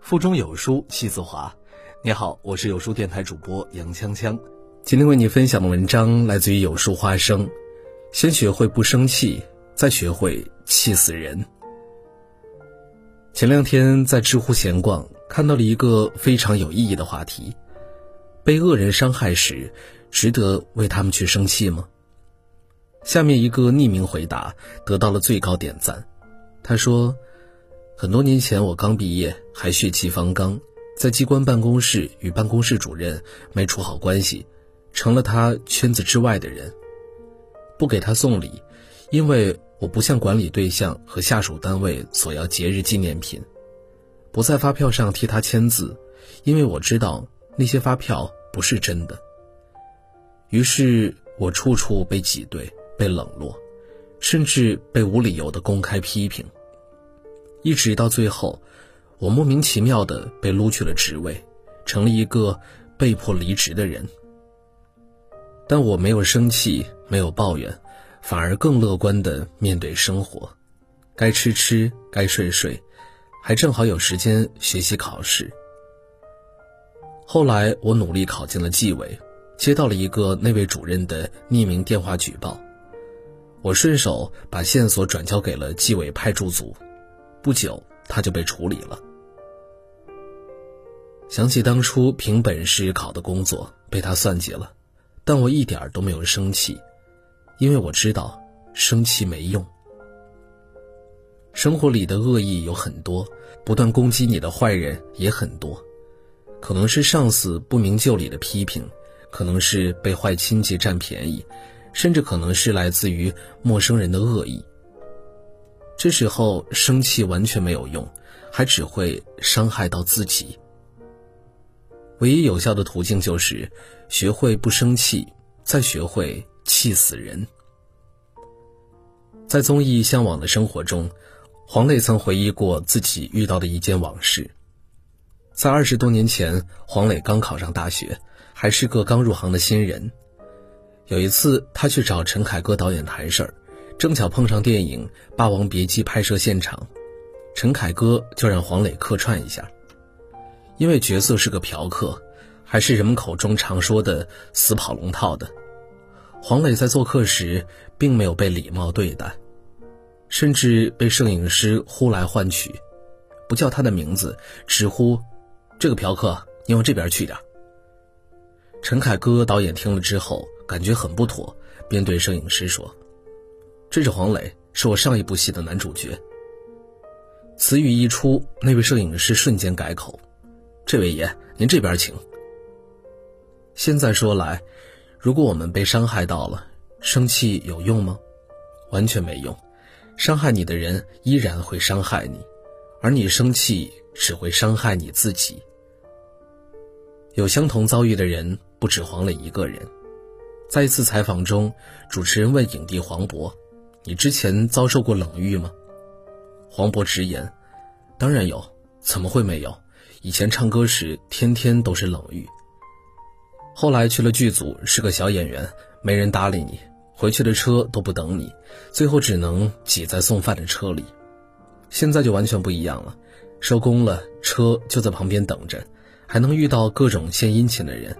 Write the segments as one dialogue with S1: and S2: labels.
S1: 腹中有书气自华。你好，我是有书电台主播杨锵锵。今天为你分享的文章来自于有书花生。先学会不生气，再学会气死人。前两天在知乎闲逛，看到了一个非常有意义的话题：被恶人伤害时，值得为他们去生气吗？下面一个匿名回答得到了最高点赞。他说：“很多年前我刚毕业，还血气方刚，在机关办公室与办公室主任没处好关系，成了他圈子之外的人。”不给他送礼，因为我不向管理对象和下属单位索要节日纪念品；不在发票上替他签字，因为我知道那些发票不是真的。于是我处处被挤兑、被冷落，甚至被无理由的公开批评。一直到最后，我莫名其妙的被撸去了职位，成了一个被迫离职的人。但我没有生气，没有抱怨，反而更乐观的面对生活，该吃吃，该睡睡，还正好有时间学习考试。后来我努力考进了纪委，接到了一个那位主任的匿名电话举报，我顺手把线索转交给了纪委派驻组，不久他就被处理了。想起当初凭本事考的工作，被他算计了。但我一点都没有生气，因为我知道生气没用。生活里的恶意有很多，不断攻击你的坏人也很多，可能是上司不明就里的批评，可能是被坏亲戚占便宜，甚至可能是来自于陌生人的恶意。这时候生气完全没有用，还只会伤害到自己。唯一有效的途径就是学会不生气，再学会气死人。在综艺《向往的生活》中，黄磊曾回忆过自己遇到的一件往事。在二十多年前，黄磊刚考上大学，还是个刚入行的新人。有一次，他去找陈凯歌导演谈事儿，正巧碰上电影《霸王别姬》拍摄现场，陈凯歌就让黄磊客串一下。因为角色是个嫖客，还是人们口中常说的“死跑龙套”的，黄磊在做客时并没有被礼貌对待，甚至被摄影师呼来唤去，不叫他的名字，直呼：“这个嫖客，你往这边去点。”陈凯歌导演听了之后感觉很不妥，便对摄影师说：“这是黄磊，是我上一部戏的男主角。”此语一出，那位摄影师瞬间改口。这位爷，您这边请。现在说来，如果我们被伤害到了，生气有用吗？完全没用，伤害你的人依然会伤害你，而你生气只会伤害你自己。有相同遭遇的人不止黄磊一个人。在一次采访中，主持人问影帝黄渤：“你之前遭受过冷遇吗？”黄渤直言：“当然有，怎么会没有？”以前唱歌时天天都是冷遇，后来去了剧组是个小演员，没人搭理你，回去的车都不等你，最后只能挤在送饭的车里。现在就完全不一样了，收工了车就在旁边等着，还能遇到各种献殷勤的人。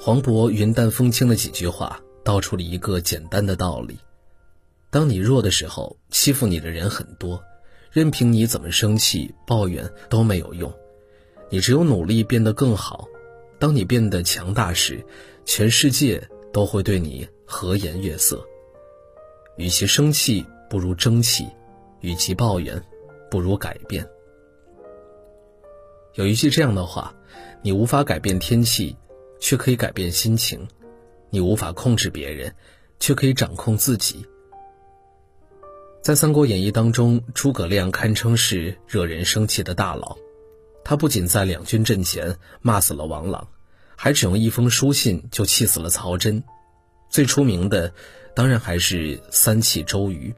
S1: 黄渤云淡风轻的几句话道出了一个简单的道理：当你弱的时候，欺负你的人很多。任凭你怎么生气、抱怨都没有用，你只有努力变得更好。当你变得强大时，全世界都会对你和颜悦色。与其生气，不如争气；与其抱怨，不如改变。有一句这样的话：你无法改变天气，却可以改变心情；你无法控制别人，却可以掌控自己。在《三国演义》当中，诸葛亮堪称是惹人生气的大佬。他不仅在两军阵前骂死了王朗，还只用一封书信就气死了曹真。最出名的，当然还是三气周瑜。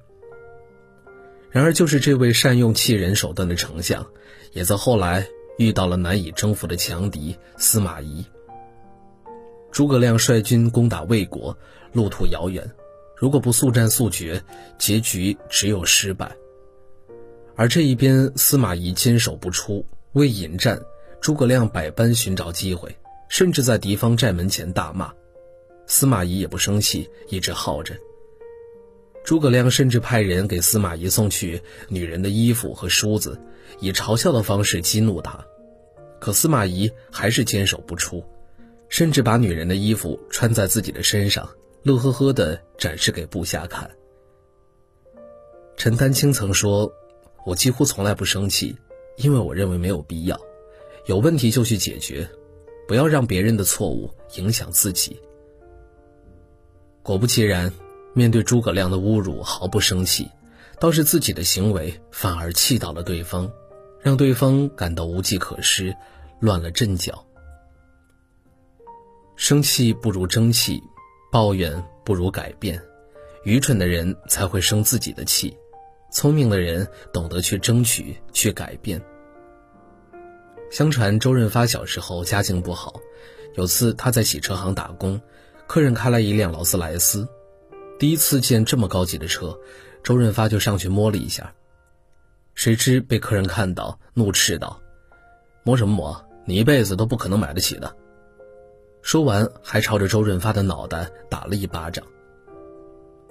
S1: 然而，就是这位善用气人手段的丞相，也在后来遇到了难以征服的强敌司马懿。诸葛亮率军攻打魏国，路途遥远。如果不速战速决，结局只有失败。而这一边司马懿坚守不出，为引战，诸葛亮百般寻找机会，甚至在敌方寨门前大骂。司马懿也不生气，一直耗着。诸葛亮甚至派人给司马懿送去女人的衣服和梳子，以嘲笑的方式激怒他。可司马懿还是坚守不出，甚至把女人的衣服穿在自己的身上，乐呵呵地展示给部下看。陈丹青曾说：“我几乎从来不生气，因为我认为没有必要。有问题就去解决，不要让别人的错误影响自己。”果不其然。面对诸葛亮的侮辱，毫不生气，倒是自己的行为反而气到了对方，让对方感到无计可施，乱了阵脚。生气不如争气，抱怨不如改变。愚蠢的人才会生自己的气，聪明的人懂得去争取、去改变。相传周润发小时候家境不好，有次他在洗车行打工，客人开来一辆劳斯莱斯。第一次见这么高级的车，周润发就上去摸了一下。谁知被客人看到，怒斥道：“摸什么摸？你一辈子都不可能买得起的！”说完，还朝着周润发的脑袋打了一巴掌。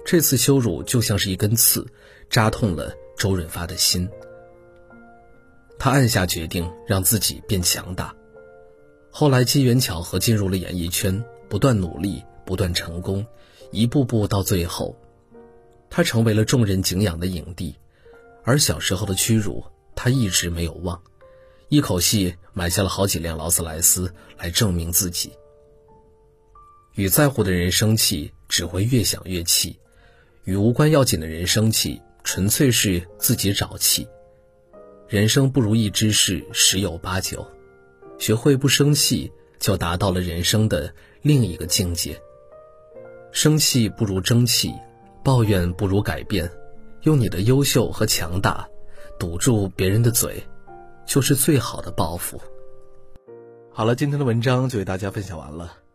S1: 这次羞辱就像是一根刺，扎痛了周润发的心。他暗下决定，让自己变强大。后来机缘巧合进入了演艺圈，不断努力，不断成功。一步步到最后，他成为了众人敬仰的影帝，而小时候的屈辱他一直没有忘，一口气买下了好几辆劳斯莱斯来证明自己。与在乎的人生气，只会越想越气；与无关要紧的人生气，纯粹是自己找气。人生不如意之事十有八九，学会不生气，就达到了人生的另一个境界。生气不如争气，抱怨不如改变，用你的优秀和强大堵住别人的嘴，就是最好的报复。
S2: 好了，今天的文章就为大家分享完了。